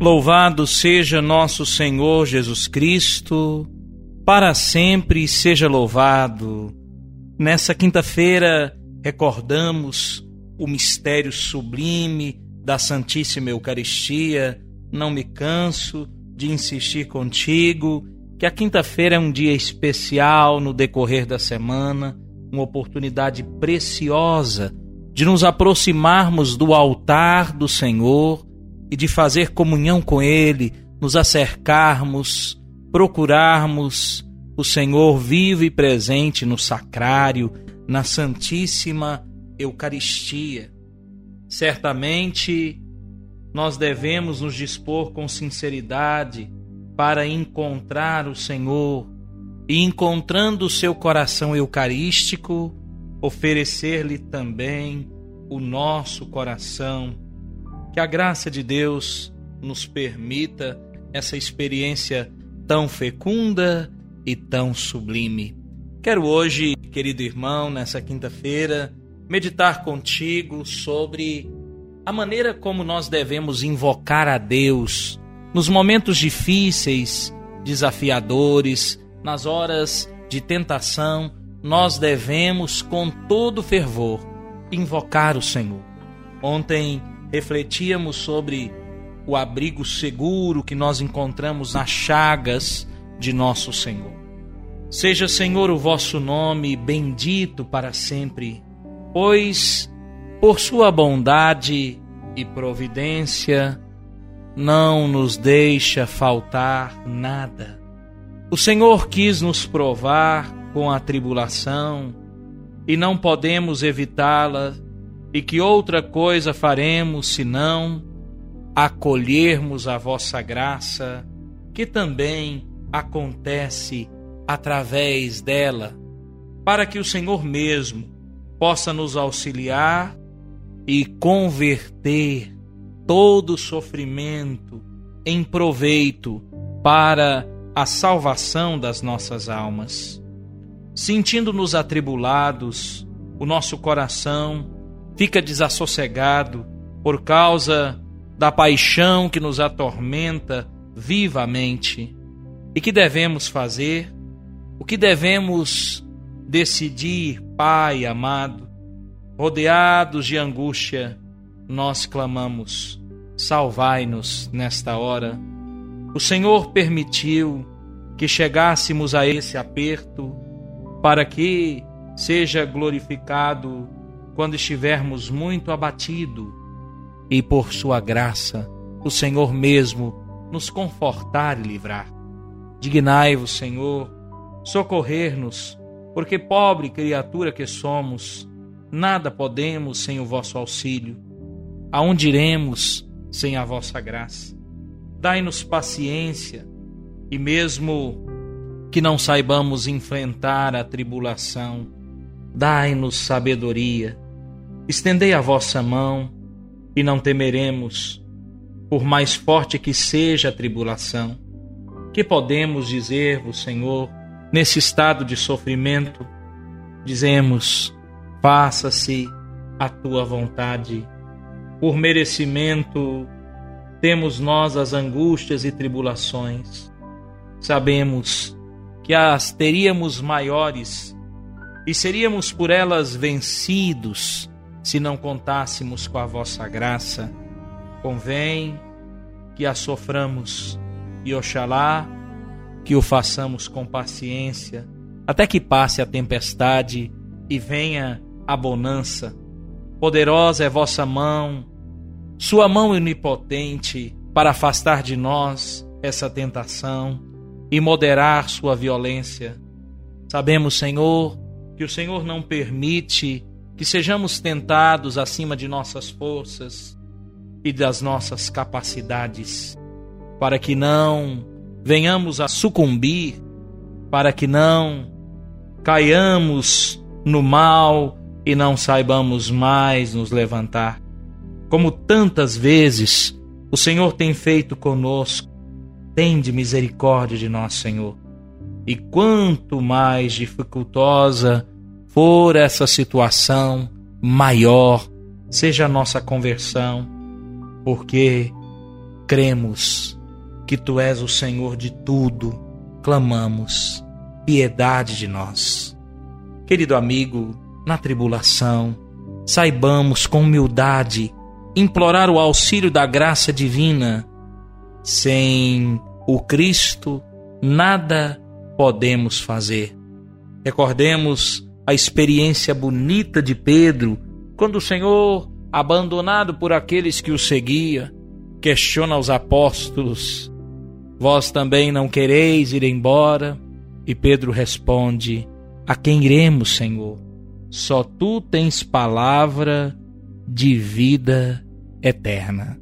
Louvado seja nosso Senhor Jesus Cristo, para sempre seja louvado. Nessa quinta-feira recordamos o mistério sublime da Santíssima Eucaristia. Não me canso de insistir contigo que a quinta-feira é um dia especial no decorrer da semana, uma oportunidade preciosa de nos aproximarmos do altar do Senhor e de fazer comunhão com Ele, nos acercarmos, procurarmos o Senhor vivo e presente no sacrário, na Santíssima Eucaristia. Certamente nós devemos nos dispor com sinceridade para encontrar o Senhor e, encontrando o seu coração eucarístico, oferecer-lhe também o nosso coração que a graça de Deus nos permita essa experiência tão fecunda e tão sublime. Quero hoje, querido irmão, nessa quinta-feira, meditar contigo sobre a maneira como nós devemos invocar a Deus nos momentos difíceis, desafiadores, nas horas de tentação, nós devemos com todo fervor invocar o Senhor. Ontem refletíamos sobre o abrigo seguro que nós encontramos nas chagas de nosso Senhor. Seja, Senhor, o vosso nome bendito para sempre, pois, por sua bondade e providência, não nos deixa faltar nada. O Senhor quis nos provar com a tribulação e não podemos evitá-la e que outra coisa faremos senão acolhermos a vossa graça, que também acontece através dela, para que o Senhor mesmo possa nos auxiliar e converter todo sofrimento em proveito para a salvação das nossas almas. Sentindo-nos atribulados, o nosso coração fica desassossegado por causa da paixão que nos atormenta vivamente. E que devemos fazer? O que devemos decidir, Pai amado? Rodeados de angústia, nós clamamos: salvai-nos nesta hora. O Senhor permitiu que chegássemos a esse aperto para que seja glorificado quando estivermos muito abatido, e por sua graça, o Senhor mesmo nos confortar e livrar. Dignai-vos, Senhor, socorrer-nos, porque pobre criatura que somos, nada podemos sem o vosso auxílio. Aonde iremos sem a vossa graça? Dai-nos paciência e mesmo que não saibamos enfrentar a tribulação, dai-nos sabedoria Estendei a vossa mão e não temeremos, por mais forte que seja a tribulação. Que podemos dizer-vos, Senhor, nesse estado de sofrimento? Dizemos: faça-se a tua vontade. Por merecimento, temos nós as angústias e tribulações. Sabemos que as teríamos maiores e seríamos por elas vencidos se não contássemos com a vossa graça. Convém que a soframos e oxalá que o façamos com paciência, até que passe a tempestade e venha a bonança. Poderosa é vossa mão, sua mão onipotente, para afastar de nós essa tentação e moderar sua violência. Sabemos, Senhor, que o Senhor não permite que sejamos tentados acima de nossas forças, e das nossas capacidades, para que não venhamos a sucumbir, para que não caiamos no mal e não saibamos mais nos levantar. Como tantas vezes o Senhor tem feito conosco, tende misericórdia de nós, Senhor. E quanto mais dificultosa for essa situação, maior seja a nossa conversão, porque cremos que Tu és o Senhor de tudo, clamamos piedade de nós. Querido amigo, na tribulação, saibamos com humildade implorar o auxílio da graça divina. Sem o Cristo, nada podemos fazer. Recordemos a experiência bonita de Pedro, quando o Senhor, abandonado por aqueles que o seguia, questiona os apóstolos: Vós também não quereis ir embora? E Pedro responde: A quem iremos, Senhor? Só tu tens palavra de vida eterna.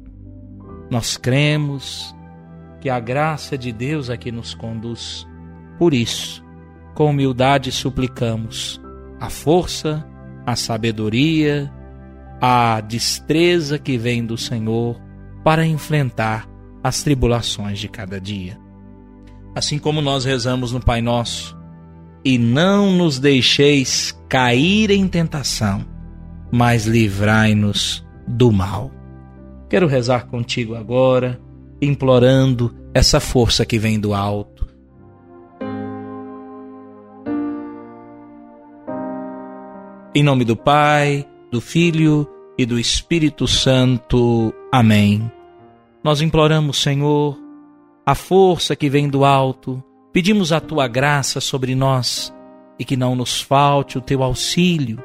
Nós cremos que a graça de Deus aqui nos conduz. Por isso, com humildade suplicamos a força, a sabedoria, a destreza que vem do Senhor para enfrentar as tribulações de cada dia. Assim como nós rezamos no Pai Nosso, e não nos deixeis cair em tentação, mas livrai-nos do mal. Quero rezar contigo agora, implorando essa força que vem do alto. Em nome do Pai, do Filho e do Espírito Santo. Amém. Nós imploramos, Senhor, a força que vem do alto, pedimos a tua graça sobre nós e que não nos falte o teu auxílio.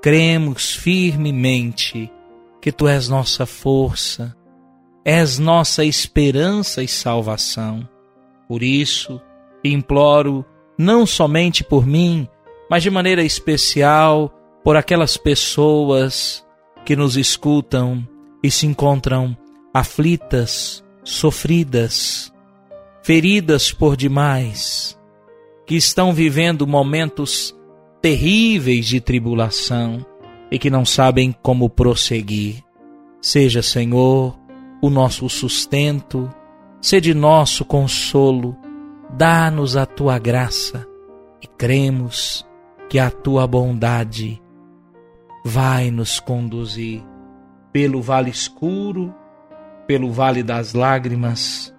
Cremos firmemente que tu és nossa força, és nossa esperança e salvação. Por isso, imploro não somente por mim, mas de maneira especial por aquelas pessoas que nos escutam e se encontram aflitas, sofridas, feridas por demais, que estão vivendo momentos terríveis de tribulação e que não sabem como prosseguir. Seja, Senhor, o nosso sustento, sede nosso consolo, dá-nos a tua graça e cremos que a tua bondade vai nos conduzir pelo vale escuro, pelo vale das lágrimas,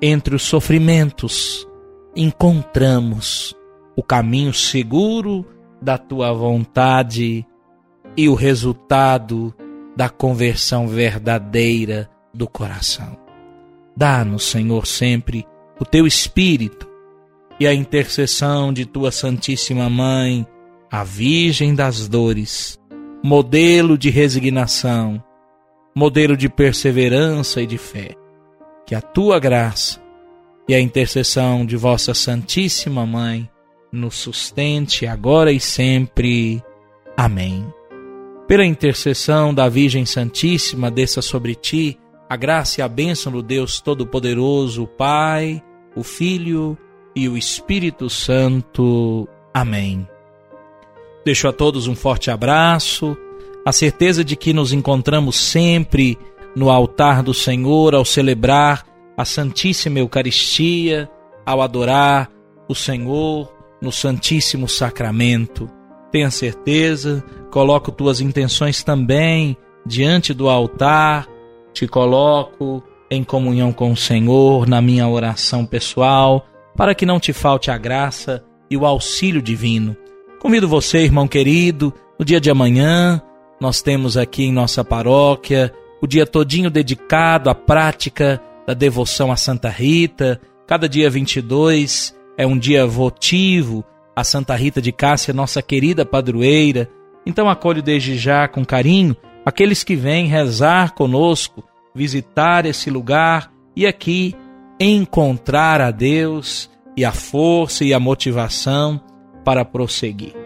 entre os sofrimentos, encontramos o caminho seguro da tua vontade e o resultado da conversão verdadeira do coração. Dá-nos, Senhor, sempre o teu Espírito e a intercessão de tua Santíssima Mãe, a Virgem das Dores, modelo de resignação, modelo de perseverança e de fé. Que a tua graça e a intercessão de vossa Santíssima Mãe nos sustente agora e sempre. Amém. Pela intercessão da Virgem Santíssima, desça sobre ti a graça e a bênção do Deus Todo-Poderoso, o Pai, o Filho e o Espírito Santo. Amém. Deixo a todos um forte abraço, a certeza de que nos encontramos sempre no altar do Senhor ao celebrar a Santíssima Eucaristia, ao adorar o Senhor no Santíssimo Sacramento. Tenha certeza, coloco tuas intenções também diante do altar, te coloco em comunhão com o Senhor na minha oração pessoal, para que não te falte a graça e o auxílio divino. Convido você, irmão querido, no dia de amanhã, nós temos aqui em nossa paróquia o dia todinho dedicado à prática da devoção a Santa Rita. Cada dia 22 é um dia votivo a Santa Rita de Cássia, nossa querida padroeira. Então acolho desde já com carinho aqueles que vêm rezar conosco, visitar esse lugar e aqui encontrar a Deus e a força e a motivação para prosseguir.